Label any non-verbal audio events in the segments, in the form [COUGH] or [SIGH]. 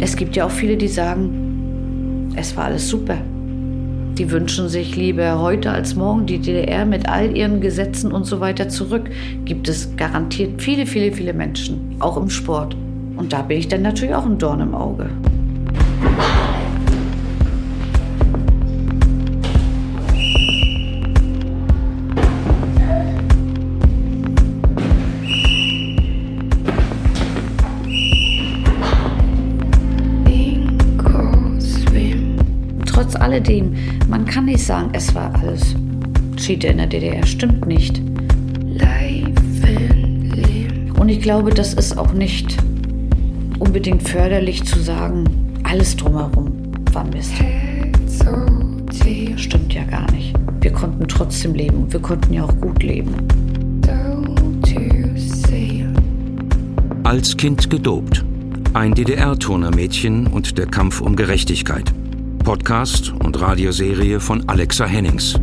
Es gibt ja auch viele, die sagen, es war alles super. Die wünschen sich lieber heute als morgen die DDR mit all ihren Gesetzen und so weiter zurück. Gibt es garantiert viele, viele, viele Menschen, auch im Sport. Und da bin ich dann natürlich auch ein Dorn im Auge. Alledem, man kann nicht sagen, es war alles Cheater in der DDR. Stimmt nicht. Und ich glaube, das ist auch nicht unbedingt förderlich zu sagen, alles drumherum war Mist. Stimmt ja gar nicht. Wir konnten trotzdem leben und wir konnten ja auch gut leben. Als Kind gedopt. Ein DDR-Turnermädchen und der Kampf um Gerechtigkeit. Podcast und Radioserie von Alexa Hennings.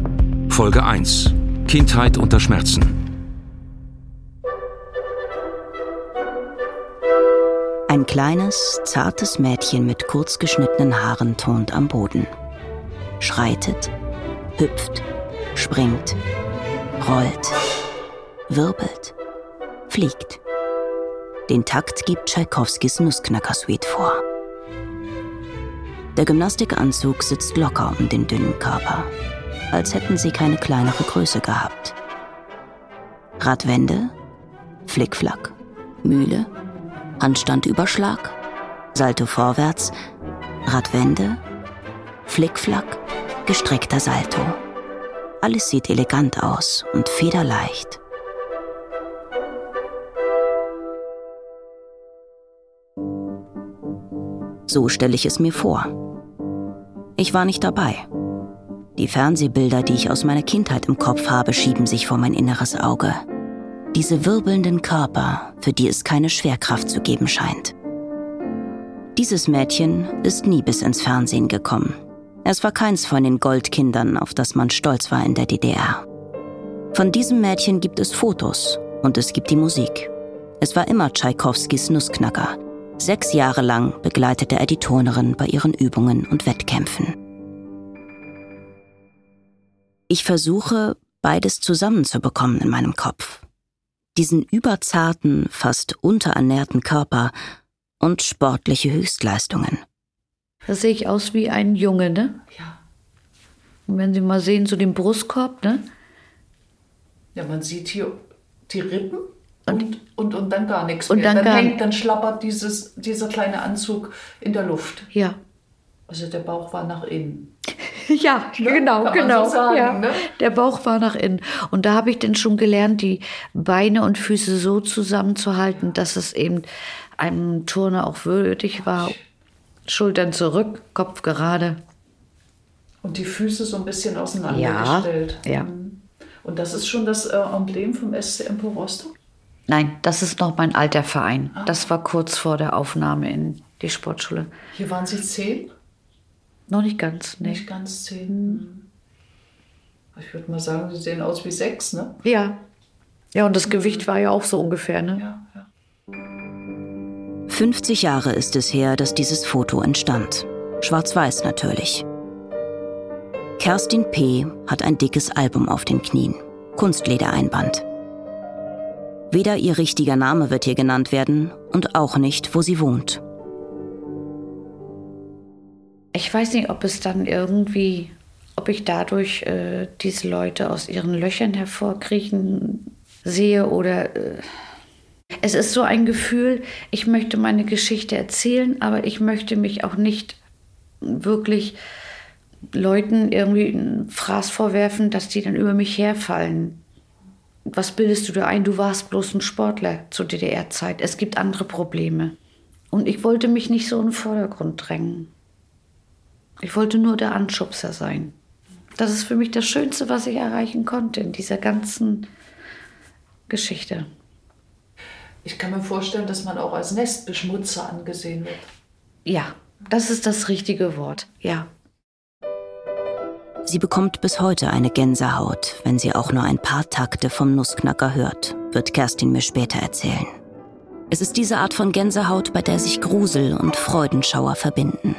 Folge 1. Kindheit unter Schmerzen. Ein kleines, zartes Mädchen mit kurz geschnittenen Haaren turnt am Boden. Schreitet, hüpft, springt, rollt, wirbelt, fliegt. Den Takt gibt Tschaikowskis Nussknacker-Suite vor. Der Gymnastikanzug sitzt locker um den dünnen Körper, als hätten sie keine kleinere Größe gehabt. Radwende, Flickflack, Mühle, Handstandüberschlag, Salto vorwärts, Radwende, Flickflack, gestreckter Salto. Alles sieht elegant aus und federleicht. So stelle ich es mir vor. Ich war nicht dabei. Die Fernsehbilder, die ich aus meiner Kindheit im Kopf habe, schieben sich vor mein inneres Auge. Diese wirbelnden Körper, für die es keine Schwerkraft zu geben scheint. Dieses Mädchen ist nie bis ins Fernsehen gekommen. Es war keins von den Goldkindern, auf das man stolz war in der DDR. Von diesem Mädchen gibt es Fotos und es gibt die Musik. Es war immer Tschaikowskis Nussknacker, Sechs Jahre lang begleitete er die Turnerin bei ihren Übungen und Wettkämpfen. Ich versuche, beides zusammenzubekommen in meinem Kopf. Diesen überzarten, fast unterernährten Körper und sportliche Höchstleistungen. Da sehe ich aus wie ein Junge, ne? Ja. Und wenn Sie mal sehen, so den Brustkorb, ne? Ja, man sieht hier die Rippen und, und, und dann gar nichts Und mehr. dann Dann, hängt, dann schlappert dieses, dieser kleine Anzug in der Luft. Ja. Also der Bauch war nach innen. [LAUGHS] Ja, genau, Kann man genau. so sagen, ja. ne? Der Bauch war nach innen. Und da habe ich dann schon gelernt, die Beine und Füße so zusammenzuhalten, dass es eben einem Turner auch würdig war. Schultern zurück, Kopf gerade. Und die Füße so ein bisschen auseinandergestellt. Ja, ja. Mhm. Und das ist schon das äh, Emblem vom SC Empo Rostock? Nein, das ist noch mein alter Verein. Das war kurz vor der Aufnahme in die Sportschule. Hier waren Sie zehn? Noch nicht ganz, nee. Nicht ganz zehn. Mhm. Ich würde mal sagen, Sie sehen aus wie sechs, ne? Ja. Ja, und das Gewicht war ja auch so ungefähr, ne? Ja, ja. 50 Jahre ist es her, dass dieses Foto entstand. Schwarz-Weiß natürlich. Kerstin P. hat ein dickes Album auf den Knien. Kunstledereinband. Weder ihr richtiger Name wird hier genannt werden und auch nicht, wo sie wohnt. Ich weiß nicht, ob es dann irgendwie, ob ich dadurch äh, diese Leute aus ihren Löchern hervorkriechen sehe oder. Äh, es ist so ein Gefühl, ich möchte meine Geschichte erzählen, aber ich möchte mich auch nicht wirklich Leuten irgendwie einen Fraß vorwerfen, dass die dann über mich herfallen. Was bildest du da ein? Du warst bloß ein Sportler zur DDR-Zeit. Es gibt andere Probleme. Und ich wollte mich nicht so in den Vordergrund drängen. Ich wollte nur der Anschubser sein. Das ist für mich das Schönste, was ich erreichen konnte in dieser ganzen Geschichte. Ich kann mir vorstellen, dass man auch als Nestbeschmutzer angesehen wird. Ja, das ist das richtige Wort. Ja. Sie bekommt bis heute eine Gänsehaut, wenn sie auch nur ein paar Takte vom Nussknacker hört, wird Kerstin mir später erzählen. Es ist diese Art von Gänsehaut, bei der sich Grusel und Freudenschauer verbinden.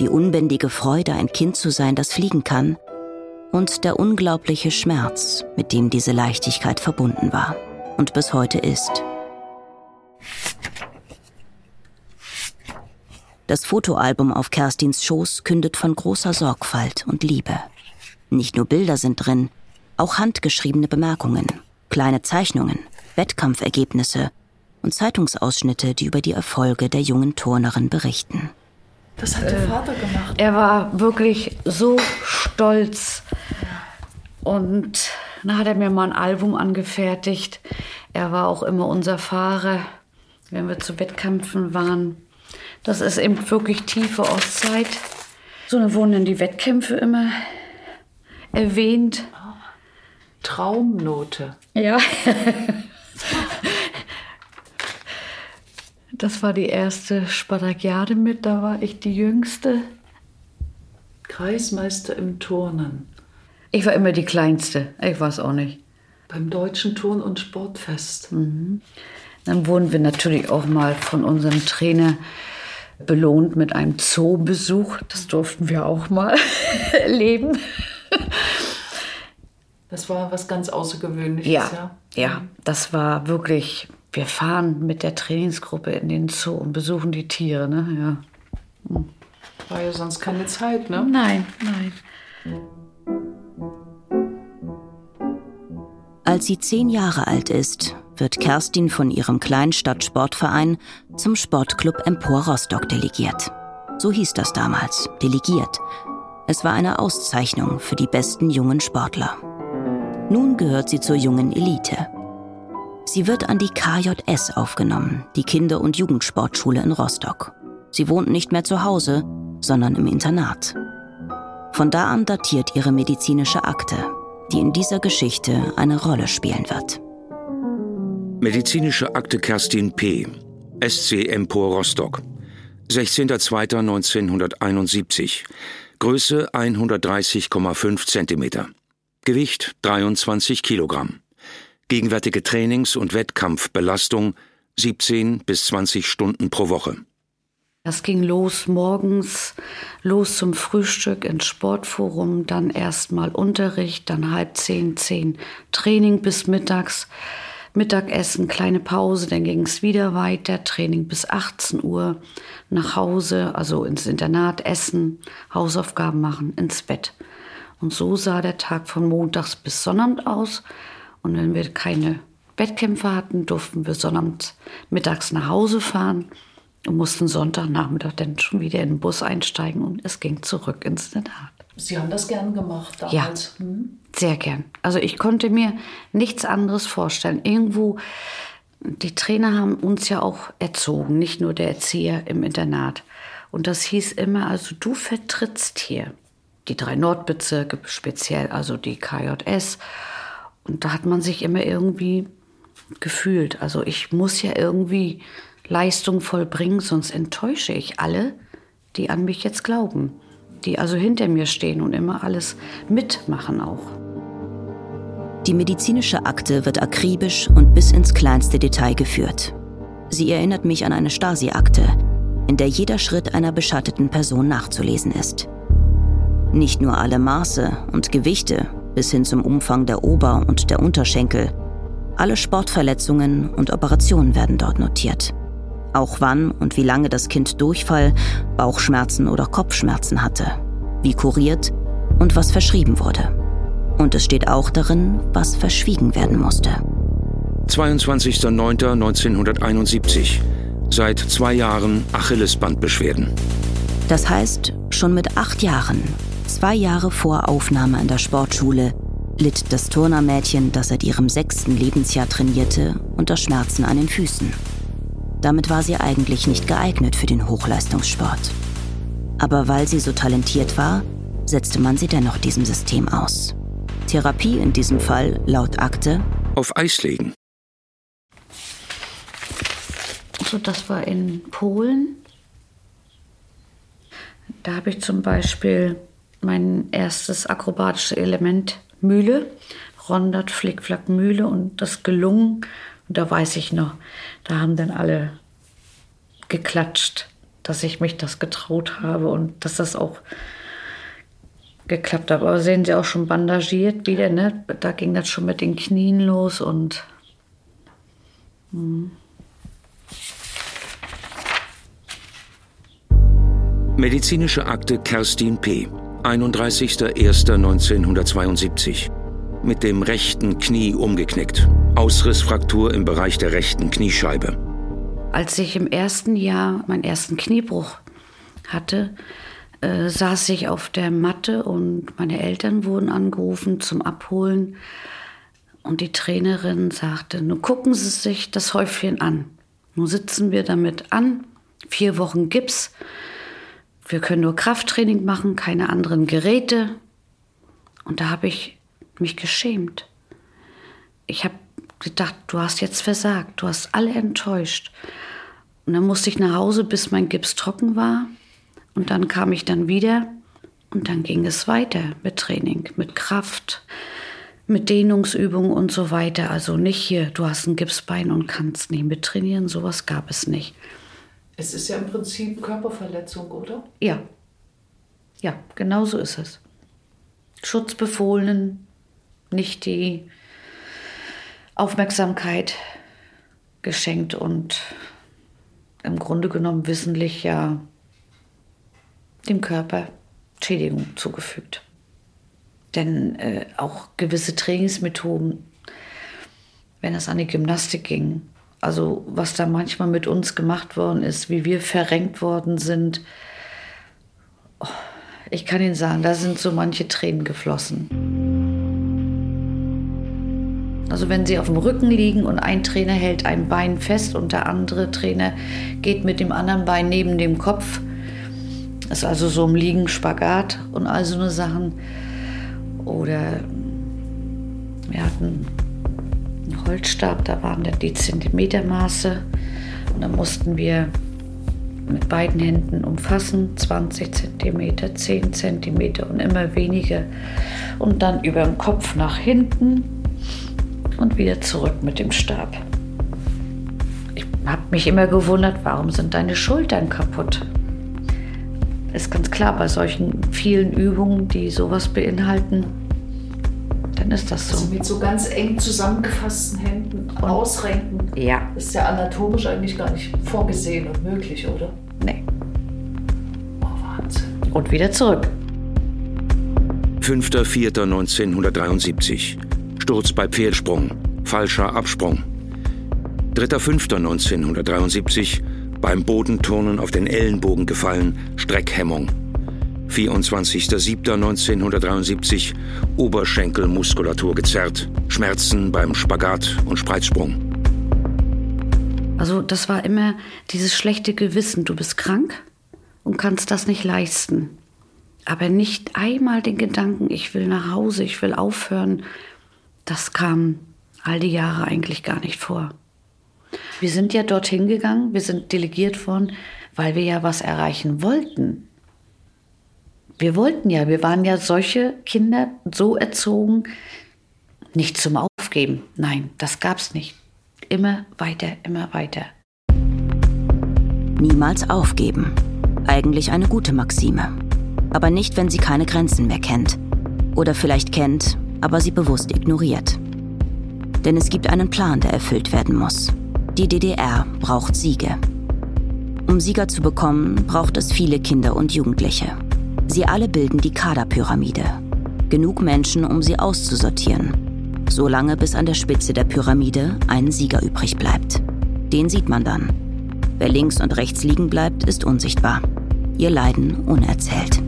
Die unbändige Freude, ein Kind zu sein, das fliegen kann, und der unglaubliche Schmerz, mit dem diese Leichtigkeit verbunden war und bis heute ist. Das Fotoalbum auf Kerstins Schoß kündet von großer Sorgfalt und Liebe. Nicht nur Bilder sind drin, auch handgeschriebene Bemerkungen, kleine Zeichnungen, Wettkampfergebnisse und Zeitungsausschnitte, die über die Erfolge der jungen Turnerin berichten. Das hat der äh, Vater gemacht. Er war wirklich so stolz. Und dann hat er mir mal ein Album angefertigt. Er war auch immer unser Fahrer, wenn wir zu Wettkämpfen waren. Das ist eben wirklich tiefe Ostzeit. So, dann wurden dann die Wettkämpfe immer erwähnt. Traumnote. Ja. [LAUGHS] das war die erste Spartakiade mit, da war ich die Jüngste. Kreismeister im Turnen. Ich war immer die Kleinste, ich weiß auch nicht. Beim Deutschen Turn- und Sportfest. Mhm. Dann wurden wir natürlich auch mal von unserem Trainer belohnt mit einem Zoobesuch. Das durften wir auch mal [LAUGHS] erleben. Das war was ganz Außergewöhnliches, ja, ja. Ja, das war wirklich, wir fahren mit der Trainingsgruppe in den Zoo und besuchen die Tiere, ne? Ja. Hm. War ja sonst keine Zeit, ne? Nein, nein. Als sie zehn Jahre alt ist, wird Kerstin von ihrem Kleinstadtsportverein zum Sportclub Empor Rostock delegiert. So hieß das damals, delegiert. Es war eine Auszeichnung für die besten jungen Sportler. Nun gehört sie zur jungen Elite. Sie wird an die KJS aufgenommen, die Kinder- und Jugendsportschule in Rostock. Sie wohnt nicht mehr zu Hause, sondern im Internat. Von da an datiert ihre medizinische Akte, die in dieser Geschichte eine Rolle spielen wird. Medizinische Akte Kerstin P. SC Empor Rostock. 16.02.1971. Größe 130,5 cm. Gewicht 23 Kilogramm. Gegenwärtige Trainings- und Wettkampfbelastung 17 bis 20 Stunden pro Woche. Das ging los morgens, los zum Frühstück ins Sportforum, dann erstmal Unterricht, dann halb zehn, zehn Training bis mittags, Mittagessen, kleine Pause, dann ging es wieder weiter, Training bis 18 Uhr, nach Hause, also ins Internat, essen, Hausaufgaben machen, ins Bett. Und so sah der Tag von montags bis Sonnabend aus. Und wenn wir keine Wettkämpfe hatten, durften wir Sonnabend mittags nach Hause fahren und mussten Sonntagnachmittag dann schon wieder in den Bus einsteigen und es ging zurück ins Internat. Sie haben das gern gemacht damals? Ja, hm? sehr gern. Also ich konnte mir nichts anderes vorstellen. Irgendwo, die Trainer haben uns ja auch erzogen, nicht nur der Erzieher im Internat. Und das hieß immer, also du vertrittst hier die drei Nordbezirke, speziell also die KJS. Und da hat man sich immer irgendwie gefühlt. Also ich muss ja irgendwie Leistung vollbringen, sonst enttäusche ich alle, die an mich jetzt glauben, die also hinter mir stehen und immer alles mitmachen auch. Die medizinische Akte wird akribisch und bis ins kleinste Detail geführt. Sie erinnert mich an eine Stasi-Akte, in der jeder Schritt einer beschatteten Person nachzulesen ist. Nicht nur alle Maße und Gewichte bis hin zum Umfang der Ober- und der Unterschenkel. Alle Sportverletzungen und Operationen werden dort notiert auch wann und wie lange das Kind Durchfall, Bauchschmerzen oder Kopfschmerzen hatte, wie kuriert und was verschrieben wurde. Und es steht auch darin, was verschwiegen werden musste. 22.09.1971. Seit zwei Jahren Achillesbandbeschwerden. Das heißt, schon mit acht Jahren, zwei Jahre vor Aufnahme an der Sportschule, litt das Turnermädchen, das seit ihrem sechsten Lebensjahr trainierte, unter Schmerzen an den Füßen. Damit war sie eigentlich nicht geeignet für den Hochleistungssport. Aber weil sie so talentiert war, setzte man sie dennoch diesem System aus. Therapie in diesem Fall laut Akte auf Eis legen. Also das war in Polen. Da habe ich zum Beispiel mein erstes akrobatisches Element Mühle, Rondert, Flickflack, Mühle und das gelungen Und da weiß ich noch, da haben dann alle geklatscht, dass ich mich das getraut habe und dass das auch geklappt hat. Aber sehen Sie auch schon bandagiert wieder, ne? Da ging das schon mit den Knien los und. Hm. Medizinische Akte Kerstin P. 31.01.1972. Mit dem rechten Knie umgeknickt. Ausrissfraktur im Bereich der rechten Kniescheibe. Als ich im ersten Jahr meinen ersten Kniebruch hatte, äh, saß ich auf der Matte und meine Eltern wurden angerufen zum Abholen. Und die Trainerin sagte, nun gucken Sie sich das Häufchen an. Nun sitzen wir damit an, vier Wochen Gips. Wir können nur Krafttraining machen, keine anderen Geräte. Und da habe ich mich geschämt. Ich habe gedacht, du hast jetzt versagt, du hast alle enttäuscht. Und dann musste ich nach Hause, bis mein Gips trocken war. Und dann kam ich dann wieder und dann ging es weiter mit Training, mit Kraft, mit Dehnungsübungen und so weiter. Also nicht hier, du hast ein Gipsbein und kannst nicht mit trainieren, sowas gab es nicht. Es ist ja im Prinzip Körperverletzung, oder? Ja. Ja, genau so ist es. Schutzbefohlenen, nicht die Aufmerksamkeit geschenkt und im Grunde genommen wissentlich ja dem Körper Schädigung zugefügt. Denn äh, auch gewisse Trainingsmethoden, wenn es an die Gymnastik ging, also was da manchmal mit uns gemacht worden ist, wie wir verrenkt worden sind. Oh, ich kann Ihnen sagen, da sind so manche Tränen geflossen. Also wenn Sie auf dem Rücken liegen und ein Trainer hält ein Bein fest und der andere Trainer geht mit dem anderen Bein neben dem Kopf, das ist also so im Liegen Spagat und all so eine Sachen. Oder wir hatten Holzstab, da waren die Zentimetermaße und da mussten wir mit beiden Händen umfassen, 20 Zentimeter, 10 Zentimeter und immer weniger. Und dann über den Kopf nach hinten und wieder zurück mit dem Stab. Ich habe mich immer gewundert, warum sind deine Schultern kaputt? Ist ganz klar, bei solchen vielen Übungen, die sowas beinhalten, dann ist das so. Also mit so ganz eng zusammengefassten Händen und ausrenken. Ja. Ist ja anatomisch eigentlich gar nicht vorgesehen und möglich, oder? Nee. Oh, Wahnsinn. Und wieder zurück. 5.4.1973. Sturz bei Pfehlsprung. Falscher Absprung. 3.5.1973. Beim Bodenturnen auf den Ellenbogen gefallen. Streckhemmung. 24.07.1973 Oberschenkelmuskulatur gezerrt, Schmerzen beim Spagat und Spreizsprung. Also das war immer dieses schlechte Gewissen, du bist krank und kannst das nicht leisten. Aber nicht einmal den Gedanken, ich will nach Hause, ich will aufhören, das kam all die Jahre eigentlich gar nicht vor. Wir sind ja dorthin gegangen, wir sind delegiert worden, weil wir ja was erreichen wollten. Wir wollten ja, wir waren ja solche Kinder so erzogen, nicht zum Aufgeben. Nein, das gab's nicht. Immer weiter, immer weiter. Niemals aufgeben. Eigentlich eine gute Maxime. Aber nicht, wenn sie keine Grenzen mehr kennt. Oder vielleicht kennt, aber sie bewusst ignoriert. Denn es gibt einen Plan, der erfüllt werden muss. Die DDR braucht Siege. Um Sieger zu bekommen, braucht es viele Kinder und Jugendliche. Sie alle bilden die Kaderpyramide. Genug Menschen, um sie auszusortieren. Solange bis an der Spitze der Pyramide ein Sieger übrig bleibt. Den sieht man dann. Wer links und rechts liegen bleibt, ist unsichtbar. Ihr Leiden unerzählt.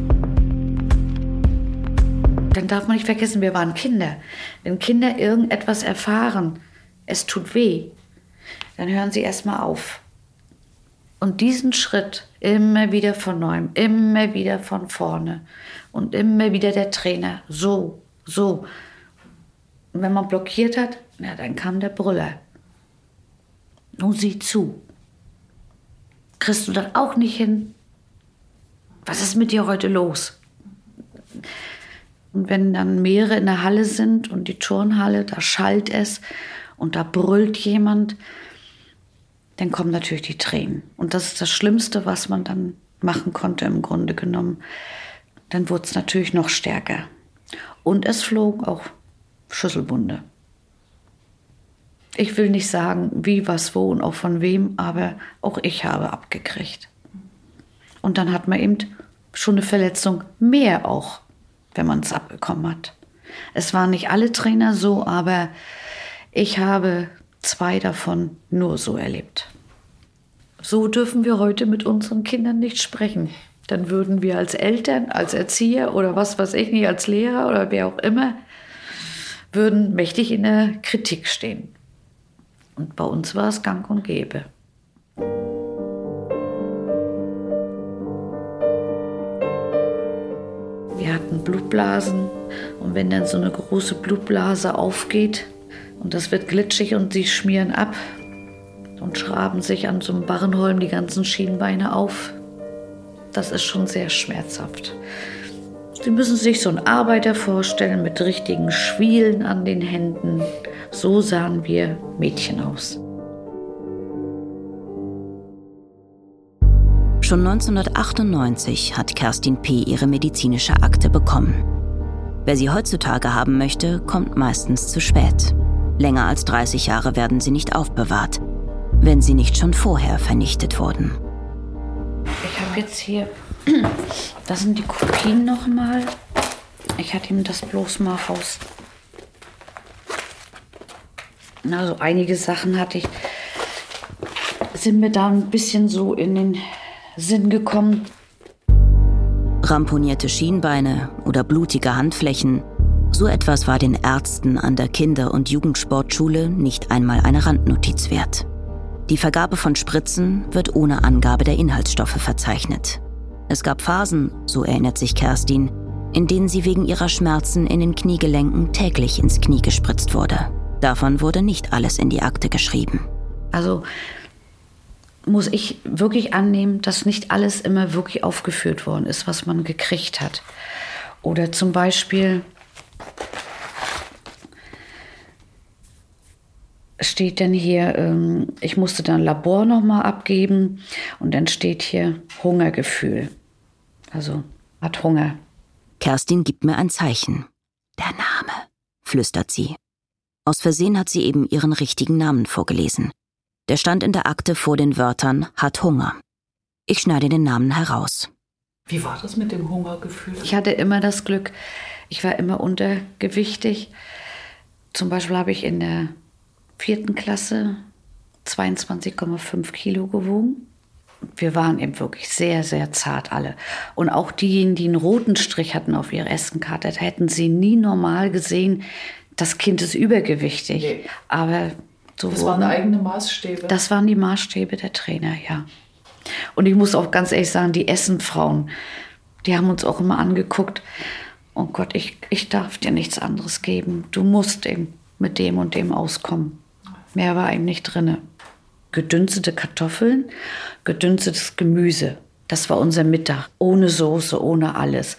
Dann darf man nicht vergessen, wir waren Kinder. Wenn Kinder irgendetwas erfahren, es tut weh, dann hören sie erstmal auf. Und diesen Schritt immer wieder von neuem, immer wieder von vorne und immer wieder der Trainer, so, so. Und wenn man blockiert hat, ja, dann kam der Brüller. Nun sieh zu. Kriegst du das auch nicht hin? Was ist mit dir heute los? Und wenn dann mehrere in der Halle sind und die Turnhalle, da schallt es und da brüllt jemand, dann kommen natürlich die Tränen. Und das ist das Schlimmste, was man dann machen konnte im Grunde genommen. Dann wurde es natürlich noch stärker. Und es flogen auch Schüsselbunde. Ich will nicht sagen, wie, was, wo und auch von wem, aber auch ich habe abgekriegt. Und dann hat man eben schon eine Verletzung mehr auch, wenn man es abbekommen hat. Es waren nicht alle Trainer so, aber ich habe zwei davon nur so erlebt. So dürfen wir heute mit unseren Kindern nicht sprechen. Dann würden wir als Eltern, als Erzieher oder was weiß ich nicht, als Lehrer oder wer auch immer, würden mächtig in der Kritik stehen. Und bei uns war es gang und gäbe. Blutblasen und wenn dann so eine große Blutblase aufgeht und das wird glitschig und sie schmieren ab und schraben sich an so einem Barrenholm die ganzen Schienbeine auf, das ist schon sehr schmerzhaft. Sie müssen sich so einen Arbeiter vorstellen mit richtigen Schwielen an den Händen. So sahen wir Mädchen aus. Schon 1998 hat Kerstin P. ihre medizinische Akte bekommen. Wer sie heutzutage haben möchte, kommt meistens zu spät. Länger als 30 Jahre werden sie nicht aufbewahrt, wenn sie nicht schon vorher vernichtet wurden. Ich habe jetzt hier [CLEARS THROAT] das sind die Kopien nochmal. Ich hatte ihm das bloß mal raus. Also einige Sachen hatte ich, sind mir da ein bisschen so in den Sinn gekommen. Ramponierte Schienbeine oder blutige Handflächen, so etwas war den Ärzten an der Kinder- und Jugendsportschule nicht einmal eine Randnotiz wert. Die Vergabe von Spritzen wird ohne Angabe der Inhaltsstoffe verzeichnet. Es gab Phasen, so erinnert sich Kerstin, in denen sie wegen ihrer Schmerzen in den Kniegelenken täglich ins Knie gespritzt wurde. Davon wurde nicht alles in die Akte geschrieben. Also muss ich wirklich annehmen, dass nicht alles immer wirklich aufgeführt worden ist, was man gekriegt hat. Oder zum Beispiel steht denn hier, ähm, ich musste dann Labor nochmal abgeben und dann steht hier Hungergefühl. Also hat Hunger. Kerstin gibt mir ein Zeichen. Der Name, flüstert sie. Aus Versehen hat sie eben ihren richtigen Namen vorgelesen. Der stand in der Akte vor den Wörtern hat Hunger. Ich schneide den Namen heraus. Wie war das mit dem Hungergefühl? Ich hatte immer das Glück, ich war immer untergewichtig. Zum Beispiel habe ich in der vierten Klasse 22,5 Kilo gewogen wir waren eben wirklich sehr, sehr zart alle. Und auch diejenigen, die einen roten Strich hatten auf ihrer Essenkarte, hätten sie nie normal gesehen, das Kind ist übergewichtig. Nee. Aber so das waren eigene Maßstäbe. Das waren die Maßstäbe der Trainer, ja. Und ich muss auch ganz ehrlich sagen, die Essenfrauen, die haben uns auch immer angeguckt. Oh Gott, ich, ich darf dir nichts anderes geben. Du musst eben mit dem und dem auskommen. Mehr war eben nicht drinne gedünstete Kartoffeln, gedünstetes Gemüse. Das war unser Mittag, ohne Soße, ohne alles.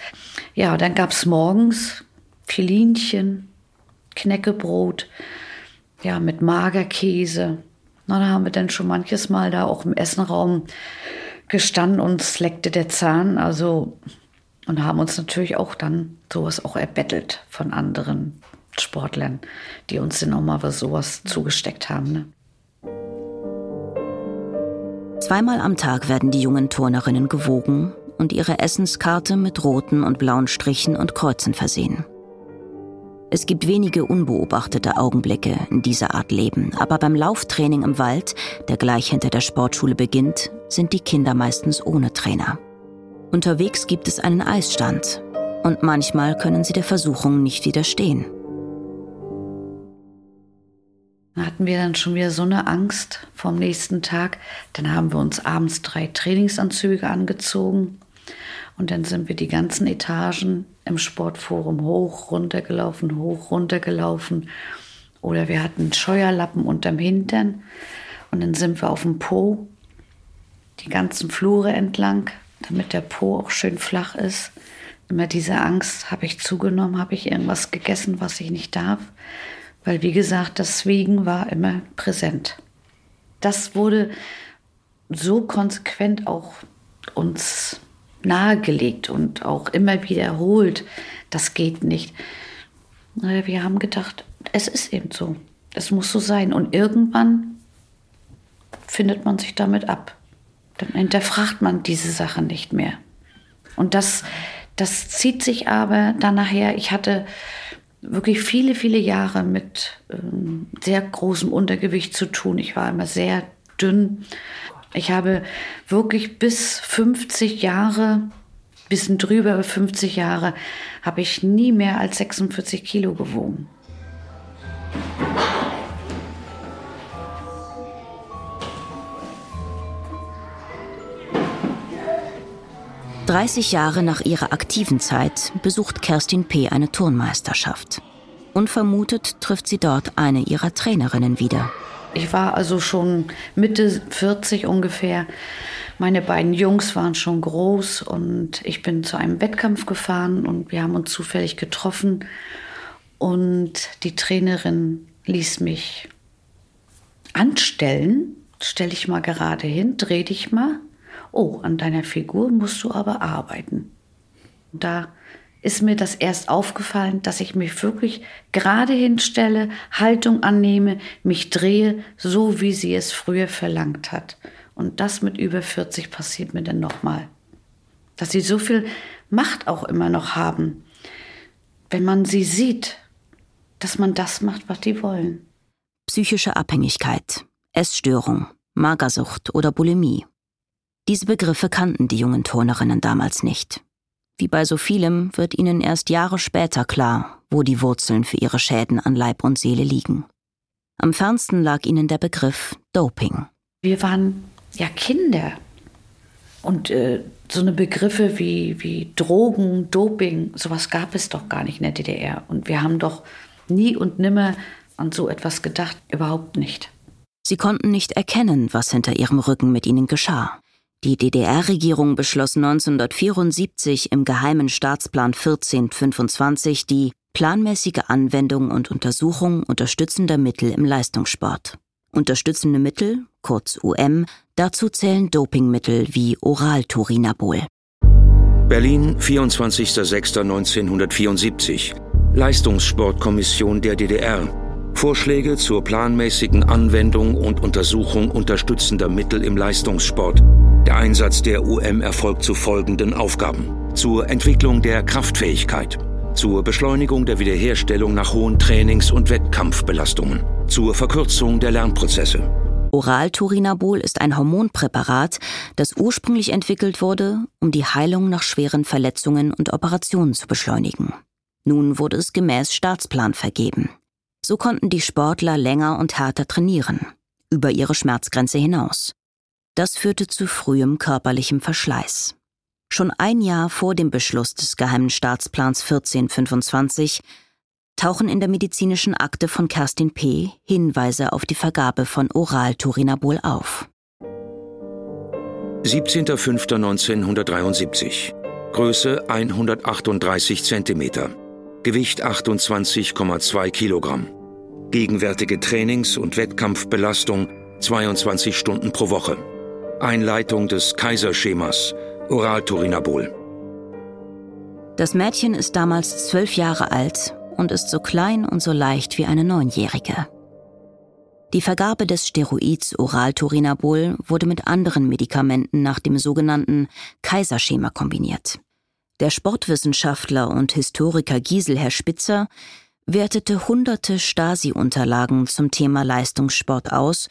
Ja, dann gab es morgens Filinchen, Knäckebrot, ja, mit Magerkäse. Na, da haben wir dann schon manches Mal da auch im Essenraum gestanden und es leckte der Zahn. Also, und haben uns natürlich auch dann sowas auch erbettelt von anderen Sportlern, die uns dann auch mal was sowas zugesteckt haben. Ne? Zweimal am Tag werden die jungen Turnerinnen gewogen und ihre Essenskarte mit roten und blauen Strichen und Kreuzen versehen. Es gibt wenige unbeobachtete Augenblicke in dieser Art Leben, aber beim Lauftraining im Wald, der gleich hinter der Sportschule beginnt, sind die Kinder meistens ohne Trainer. Unterwegs gibt es einen Eisstand und manchmal können sie der Versuchung nicht widerstehen. Hatten wir dann schon wieder so eine Angst vom nächsten Tag. Dann haben wir uns abends drei Trainingsanzüge angezogen. Und dann sind wir die ganzen Etagen im Sportforum hoch, runtergelaufen, hoch, runtergelaufen. Oder wir hatten Scheuerlappen unterm Hintern. Und dann sind wir auf dem Po die ganzen Flure entlang, damit der Po auch schön flach ist. Immer diese Angst, habe ich zugenommen, habe ich irgendwas gegessen, was ich nicht darf Weil, wie gesagt, das Wiegen war immer präsent. Das wurde so konsequent auch uns nahegelegt und auch immer wiederholt. Das geht nicht. Wir haben gedacht, es ist eben so. Es muss so sein. Und irgendwann findet man sich damit ab. Dann hinterfragt man diese Sache nicht mehr. Und das, das zieht sich aber dann nachher. Ich hatte wirklich viele, viele Jahre mit ähm, sehr großem Untergewicht zu tun. Ich war immer sehr dünn. Ich habe wirklich bis 50 Jahre, bisschen drüber 50 Jahre, habe ich nie mehr als 46 Kilo gewogen. 30 Jahre nach ihrer aktiven Zeit besucht Kerstin P. eine Turnmeisterschaft. Unvermutet trifft sie dort eine ihrer Trainerinnen wieder. Ich war also schon Mitte 40 ungefähr. Meine beiden Jungs waren schon groß und ich bin zu einem Wettkampf gefahren und wir haben uns zufällig getroffen. Und die Trainerin ließ mich anstellen. Stell dich mal gerade hin, dreh dich mal oh, an deiner Figur musst du aber arbeiten. Da ist mir das erst aufgefallen, dass ich mich wirklich gerade hinstelle, Haltung annehme, mich drehe, so wie sie es früher verlangt hat. Und das mit über 40 passiert mir dann nochmal. Dass sie so viel Macht auch immer noch haben, wenn man sie sieht, dass man das macht, was die wollen. Psychische Abhängigkeit, Essstörung, Magersucht oder Bulimie. Diese Begriffe kannten die jungen Turnerinnen damals nicht. Wie bei so vielem wird ihnen erst Jahre später klar, wo die Wurzeln für ihre Schäden an Leib und Seele liegen. Am fernsten lag ihnen der Begriff Doping. Wir waren ja Kinder. Und äh, so eine Begriffe wie, wie Drogen, Doping, sowas gab es doch gar nicht in der DDR. Und wir haben doch nie und nimmer an so etwas gedacht, überhaupt nicht. Sie konnten nicht erkennen, was hinter ihrem Rücken mit ihnen geschah. Die DDR-Regierung beschloss 1974 im Geheimen Staatsplan 1425 die planmäßige Anwendung und Untersuchung unterstützender Mittel im Leistungssport. Unterstützende Mittel, kurz UM, dazu zählen Dopingmittel wie Oralturinabol. Berlin, 24.06.1974. Leistungssportkommission der DDR. Vorschläge zur planmäßigen Anwendung und Untersuchung unterstützender Mittel im Leistungssport. Der Einsatz der UM erfolgt zu folgenden Aufgaben. Zur Entwicklung der Kraftfähigkeit, zur Beschleunigung der Wiederherstellung nach hohen Trainings- und Wettkampfbelastungen, zur Verkürzung der Lernprozesse. Oralturinabol ist ein Hormonpräparat, das ursprünglich entwickelt wurde, um die Heilung nach schweren Verletzungen und Operationen zu beschleunigen. Nun wurde es gemäß Staatsplan vergeben. So konnten die Sportler länger und härter trainieren, über ihre Schmerzgrenze hinaus. Das führte zu frühem körperlichem Verschleiß. Schon ein Jahr vor dem Beschluss des Geheimen Staatsplans 1425 tauchen in der medizinischen Akte von Kerstin P. Hinweise auf die Vergabe von Oralturinabol auf. 17.05.1973 Größe 138 cm Gewicht 28,2 Kilogramm Gegenwärtige Trainings- und Wettkampfbelastung 22 Stunden pro Woche Einleitung des Kaiserschemas, Oralturinabol. Das Mädchen ist damals zwölf Jahre alt und ist so klein und so leicht wie eine Neunjährige. Die Vergabe des Steroids Oralturinabol wurde mit anderen Medikamenten nach dem sogenannten Kaiserschema kombiniert. Der Sportwissenschaftler und Historiker Giselher Spitzer wertete hunderte Stasi-Unterlagen zum Thema Leistungssport aus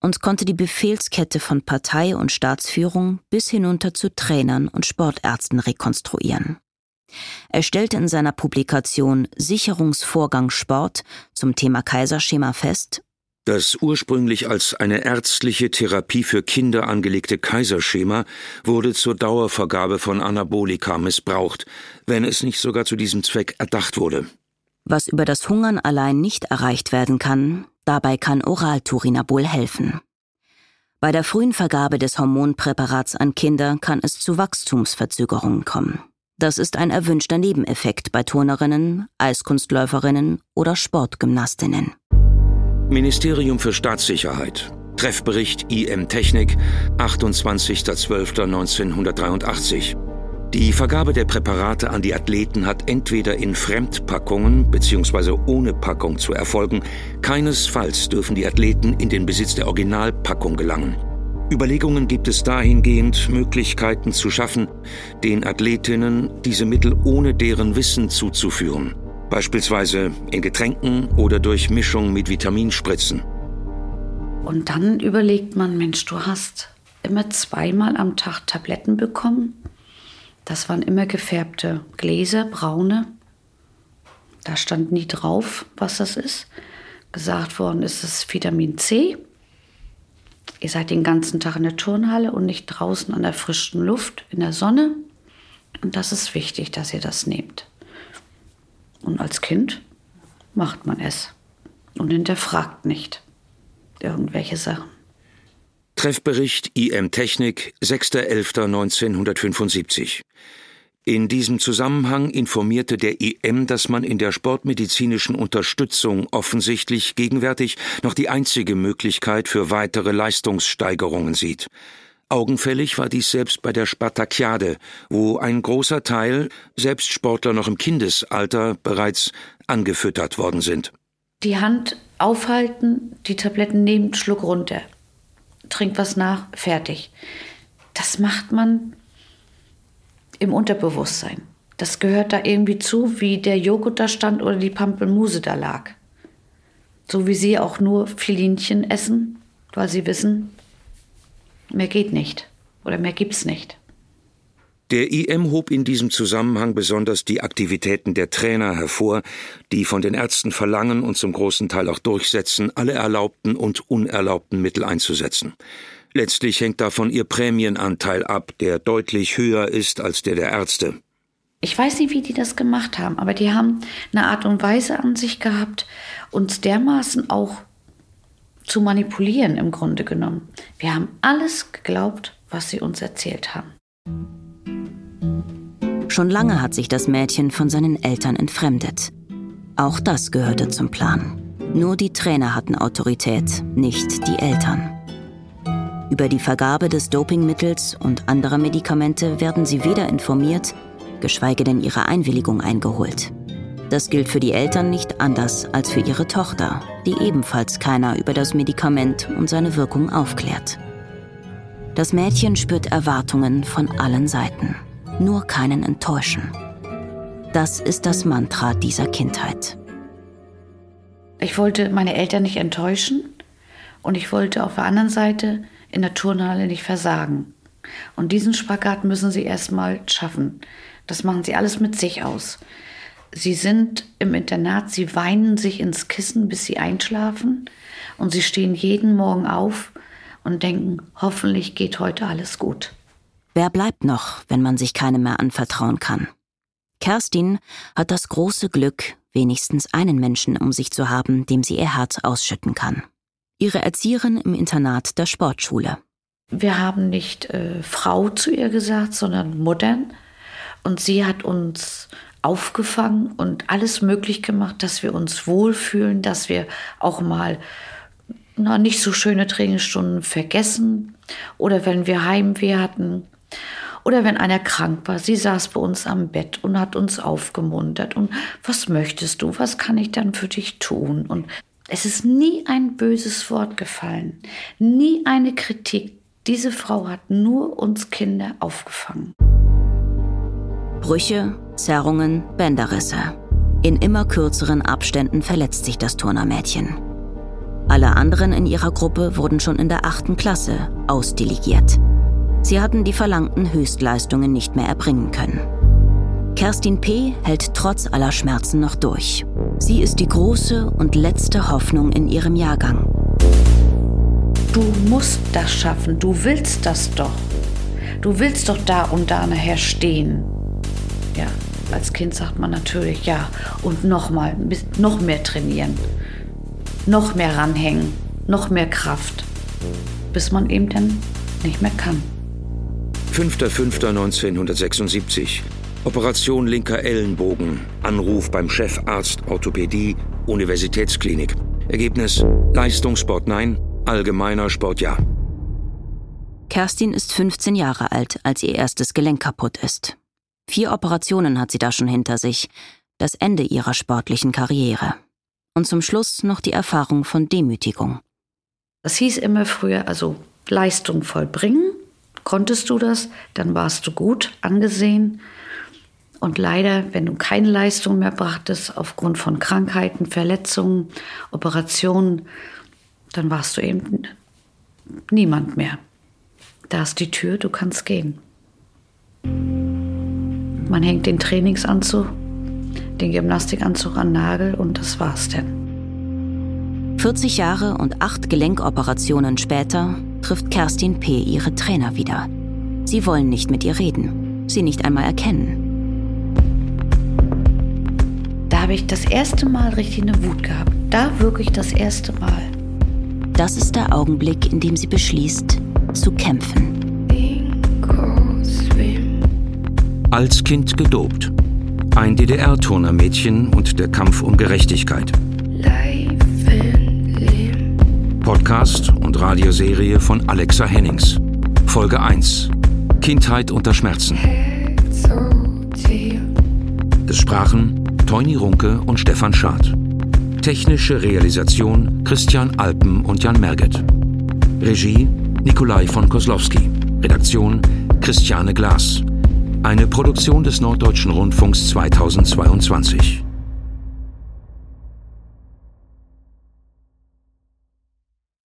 und konnte die Befehlskette von Partei und Staatsführung bis hinunter zu Trainern und Sportärzten rekonstruieren. Er stellte in seiner Publikation Sicherungsvorgang Sport zum Thema Kaiserschema fest, das ursprünglich als eine ärztliche Therapie für Kinder angelegte Kaiserschema wurde zur Dauervergabe von Anabolika missbraucht, wenn es nicht sogar zu diesem Zweck erdacht wurde. Was über das Hungern allein nicht erreicht werden kann, Dabei kann Oralturinabol helfen. Bei der frühen Vergabe des Hormonpräparats an Kinder kann es zu Wachstumsverzögerungen kommen. Das ist ein erwünschter Nebeneffekt bei Turnerinnen, Eiskunstläuferinnen oder Sportgymnastinnen. Ministerium für Staatssicherheit. Treffbericht IM Technik, 28.12.1983. Die Vergabe der Präparate an die Athleten hat entweder in Fremdpackungen bzw. ohne Packung zu erfolgen. Keinesfalls dürfen die Athleten in den Besitz der Originalpackung gelangen. Überlegungen gibt es dahingehend, Möglichkeiten zu schaffen, den Athletinnen diese Mittel ohne deren Wissen zuzuführen. Beispielsweise in Getränken oder durch Mischung mit Vitaminspritzen. Und dann überlegt man, Mensch, du hast immer zweimal am Tag Tabletten bekommen das waren immer gefärbte Gläser, braune. Da stand nie drauf, was das ist. Gesagt worden ist es Vitamin C. Ihr seid den ganzen Tag in der Turnhalle und nicht draußen an der frischen Luft, in der Sonne. Und das ist wichtig, dass ihr das nehmt. Und als Kind macht man es und hinterfragt nicht irgendwelche Sachen. Treffbericht IM Technik, 6.11.1975. In diesem Zusammenhang informierte der IM, dass man in der sportmedizinischen Unterstützung offensichtlich gegenwärtig noch die einzige Möglichkeit für weitere Leistungssteigerungen sieht. Augenfällig war dies selbst bei der Spartakiade, wo ein großer Teil, selbst Sportler noch im Kindesalter, bereits angefüttert worden sind. Die Hand aufhalten, die Tabletten nehmen, Schluck runter trink was nach, fertig. Das macht man im Unterbewusstsein. Das gehört da irgendwie zu, wie der Joghurt da stand oder die Pampelmuse da lag. So wie sie auch nur Filinchen essen, weil sie wissen, mehr geht nicht oder mehr gibt's nicht. Der IM hob in diesem Zusammenhang besonders die Aktivitäten der Trainer hervor, die von den Ärzten verlangen und zum großen Teil auch durchsetzen, alle erlaubten und unerlaubten Mittel einzusetzen. Letztlich hängt davon ihr Prämienanteil ab, der deutlich höher ist als der der Ärzte. Ich weiß nicht, wie die das gemacht haben, aber die haben eine Art und Weise an sich gehabt, uns dermaßen auch zu manipulieren im Grunde genommen. Wir haben alles geglaubt, was sie uns erzählt haben. Schon lange hat sich das Mädchen von seinen Eltern entfremdet. Auch das gehörte zum Plan. Nur die Trainer hatten Autorität, nicht die Eltern. Über die Vergabe des Dopingmittels und anderer Medikamente werden sie weder informiert, geschweige denn ihre Einwilligung eingeholt. Das gilt für die Eltern nicht anders als für ihre Tochter, die ebenfalls keiner über das Medikament und seine Wirkung aufklärt. Das Mädchen spürt Erwartungen von allen Seiten nur keinen enttäuschen. Das ist das Mantra dieser Kindheit. Ich wollte meine Eltern nicht enttäuschen und ich wollte auf der anderen Seite in der Turnhalle nicht versagen. Und diesen Spagat müssen sie erstmal schaffen. Das machen sie alles mit sich aus. Sie sind im Internat, sie weinen sich ins Kissen, bis sie einschlafen und sie stehen jeden Morgen auf und denken, hoffentlich geht heute alles gut. Wer bleibt noch, wenn man sich keinem mehr anvertrauen kann? Kerstin hat das große Glück, wenigstens einen Menschen um sich zu haben, dem sie ihr Herz ausschütten kann. Ihre Erzieherin im Internat der Sportschule. Wir haben nicht äh, Frau zu ihr gesagt, sondern Muttern. Und sie hat uns aufgefangen und alles möglich gemacht, dass wir uns wohlfühlen, dass wir auch mal na, nicht so schöne Trainingsstunden vergessen. Oder wenn wir Heimweh hatten, oder wenn einer krank war, sie saß bei uns am Bett und hat uns aufgemuntert. Und was möchtest du? Was kann ich dann für dich tun? Und es ist nie ein böses Wort gefallen, nie eine Kritik. Diese Frau hat nur uns Kinder aufgefangen. Brüche, Zerrungen, Bänderrisse. In immer kürzeren Abständen verletzt sich das Turnermädchen. Alle anderen in ihrer Gruppe wurden schon in der achten Klasse ausdelegiert. Sie hatten die verlangten Höchstleistungen nicht mehr erbringen können. Kerstin P. hält trotz aller Schmerzen noch durch. Sie ist die große und letzte Hoffnung in ihrem Jahrgang. Du musst das schaffen, du willst das doch. Du willst doch da und da nachher stehen. Ja, als Kind sagt man natürlich ja. Und nochmal, noch mehr trainieren. Noch mehr ranhängen, noch mehr Kraft. Bis man eben dann nicht mehr kann. 5.5.1976. Operation linker Ellenbogen. Anruf beim Chefarzt Orthopädie Universitätsklinik. Ergebnis Leistungssport nein, allgemeiner Sport ja. Kerstin ist 15 Jahre alt, als ihr erstes Gelenk kaputt ist. Vier Operationen hat sie da schon hinter sich. Das Ende ihrer sportlichen Karriere. Und zum Schluss noch die Erfahrung von Demütigung. Das hieß immer früher, also Leistung vollbringen. Konntest du das, dann warst du gut angesehen. Und leider, wenn du keine Leistung mehr brachtest, aufgrund von Krankheiten, Verletzungen, Operationen, dann warst du eben niemand mehr. Da ist die Tür, du kannst gehen. Man hängt den Trainingsanzug, den Gymnastikanzug an Nagel und das war's denn. 40 Jahre und acht Gelenkoperationen später trifft Kerstin P. ihre Trainer wieder. Sie wollen nicht mit ihr reden, sie nicht einmal erkennen habe ich das erste Mal richtig eine Wut gehabt. Da wirklich das erste Mal. Das ist der Augenblick, in dem sie beschließt, zu kämpfen. Als Kind gedopt. Ein DDR-Turnermädchen und der Kampf um Gerechtigkeit. Podcast Radioserie von Alexa Hennings. Folge 1. Kindheit unter Schmerzen. Es sprachen Teuni Runke und Stefan Schad. Technische Realisation Christian Alpen und Jan Merget. Regie Nikolai von Koslowski. Redaktion Christiane Glas. Eine Produktion des Norddeutschen Rundfunks 2022.